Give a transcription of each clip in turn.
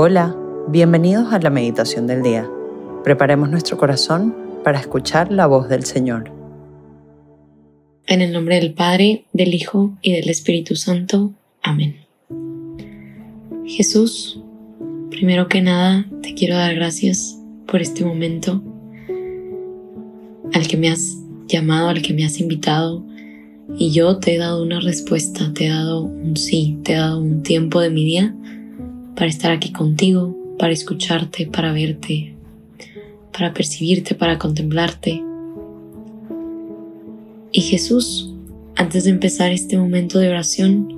Hola, bienvenidos a la meditación del día. Preparemos nuestro corazón para escuchar la voz del Señor. En el nombre del Padre, del Hijo y del Espíritu Santo. Amén. Jesús, primero que nada te quiero dar gracias por este momento al que me has llamado, al que me has invitado y yo te he dado una respuesta, te he dado un sí, te he dado un tiempo de mi día para estar aquí contigo, para escucharte, para verte, para percibirte, para contemplarte. Y Jesús, antes de empezar este momento de oración,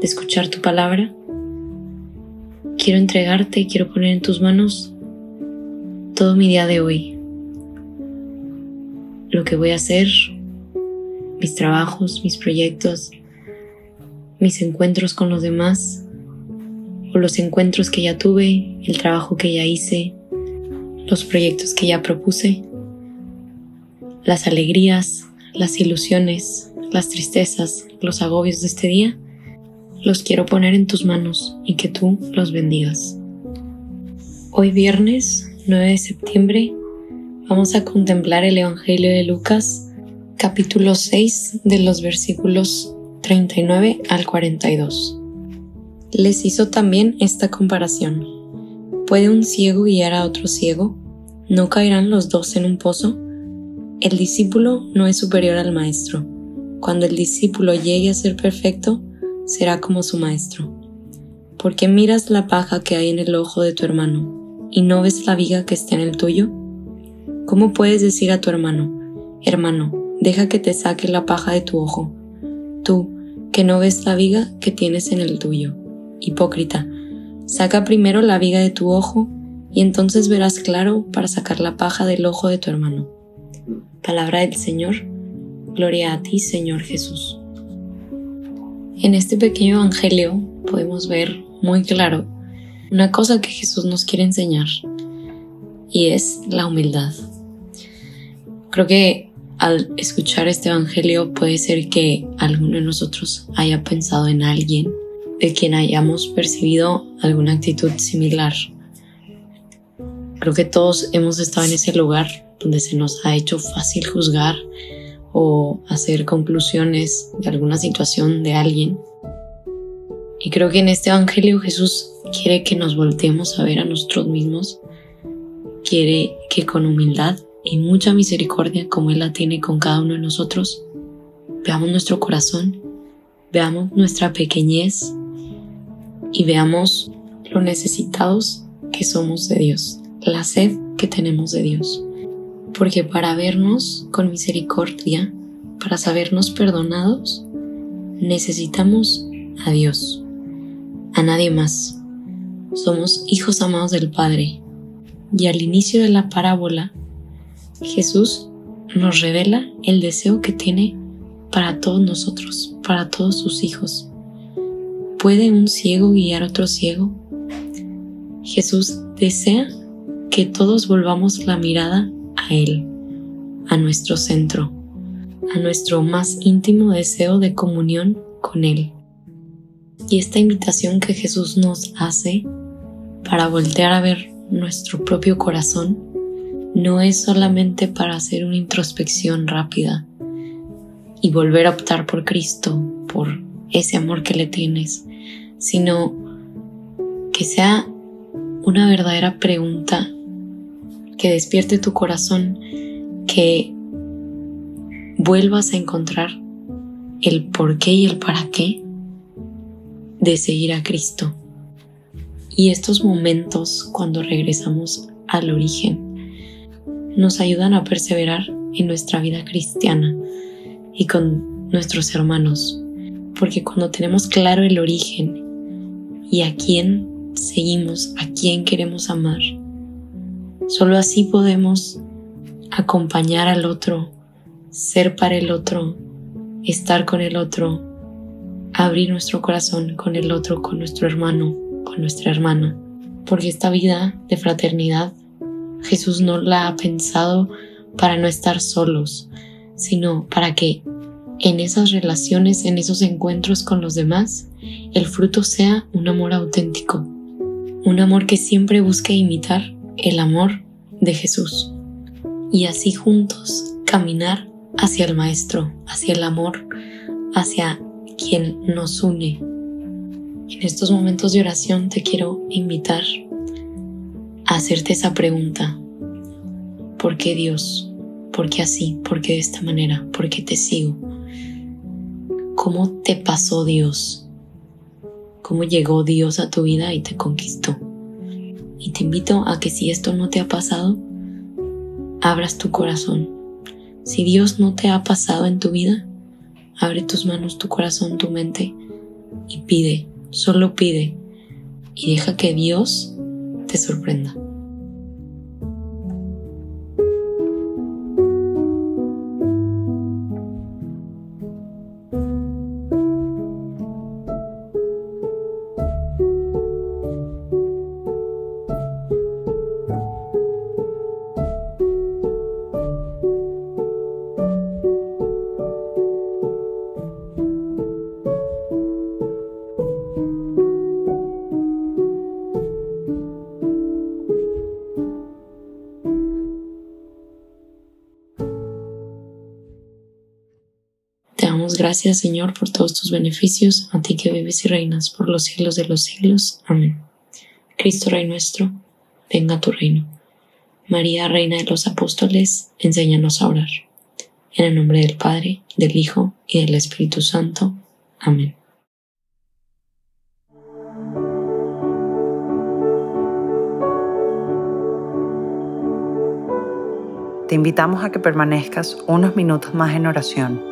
de escuchar tu palabra, quiero entregarte, quiero poner en tus manos todo mi día de hoy. Lo que voy a hacer, mis trabajos, mis proyectos, mis encuentros con los demás, o los encuentros que ya tuve, el trabajo que ya hice, los proyectos que ya propuse, las alegrías, las ilusiones, las tristezas, los agobios de este día, los quiero poner en tus manos y que tú los bendigas. Hoy viernes 9 de septiembre vamos a contemplar el Evangelio de Lucas capítulo 6 de los versículos 39 al 42 les hizo también esta comparación. ¿Puede un ciego guiar a otro ciego? ¿No caerán los dos en un pozo? El discípulo no es superior al maestro. Cuando el discípulo llegue a ser perfecto, será como su maestro. ¿Por qué miras la paja que hay en el ojo de tu hermano y no ves la viga que está en el tuyo? ¿Cómo puedes decir a tu hermano, hermano, deja que te saque la paja de tu ojo, tú que no ves la viga que tienes en el tuyo? Hipócrita, saca primero la viga de tu ojo y entonces verás claro para sacar la paja del ojo de tu hermano. Palabra del Señor, gloria a ti Señor Jesús. En este pequeño Evangelio podemos ver muy claro una cosa que Jesús nos quiere enseñar y es la humildad. Creo que al escuchar este Evangelio puede ser que alguno de nosotros haya pensado en alguien de quien hayamos percibido alguna actitud similar. Creo que todos hemos estado en ese lugar donde se nos ha hecho fácil juzgar o hacer conclusiones de alguna situación de alguien. Y creo que en este Evangelio Jesús quiere que nos volteemos a ver a nosotros mismos, quiere que con humildad y mucha misericordia como Él la tiene con cada uno de nosotros, veamos nuestro corazón, veamos nuestra pequeñez y veamos lo necesitados que somos de Dios, la sed que tenemos de Dios. Porque para vernos con misericordia, para sabernos perdonados, necesitamos a Dios, a nadie más. Somos hijos amados del Padre. Y al inicio de la parábola, Jesús nos revela el deseo que tiene para todos nosotros, para todos sus hijos ¿Puede un ciego guiar a otro ciego? Jesús desea que todos volvamos la mirada a Él, a nuestro centro, a nuestro más íntimo deseo de comunión con Él. Y esta invitación que Jesús nos hace para voltear a ver nuestro propio corazón no es solamente para hacer una introspección rápida y volver a optar por Cristo, por ese amor que le tienes, sino que sea una verdadera pregunta que despierte tu corazón, que vuelvas a encontrar el por qué y el para qué de seguir a Cristo. Y estos momentos cuando regresamos al origen nos ayudan a perseverar en nuestra vida cristiana y con nuestros hermanos, porque cuando tenemos claro el origen y a quién seguimos, a quién queremos amar. Solo así podemos acompañar al otro, ser para el otro, estar con el otro, abrir nuestro corazón con el otro, con nuestro hermano, con nuestra hermana. Porque esta vida de fraternidad Jesús no la ha pensado para no estar solos, sino para que en esas relaciones, en esos encuentros con los demás, el fruto sea un amor auténtico, Un amor que siempre busque imitar el amor de Jesús. Y así juntos caminar hacia el Maestro, hacia el amor, hacia quien nos une. En estos momentos de oración te quiero invitar a hacerte esa pregunta. ¿Por qué Dios? ¿Por qué así? ¿Por qué de esta manera? ¿Por qué te sigo? ¿Cómo te pasó Dios? ¿Cómo llegó Dios a tu vida y te conquistó? Y te invito a que si esto no te ha pasado, abras tu corazón. Si Dios no te ha pasado en tu vida, abre tus manos, tu corazón, tu mente y pide, solo pide y deja que Dios te sorprenda. Gracias, Señor, por todos tus beneficios, a ti que vives y reinas por los siglos de los siglos. Amén. Cristo Rey nuestro, venga a tu reino. María, Reina de los Apóstoles, enséñanos a orar. En el nombre del Padre, del Hijo y del Espíritu Santo. Amén. Te invitamos a que permanezcas unos minutos más en oración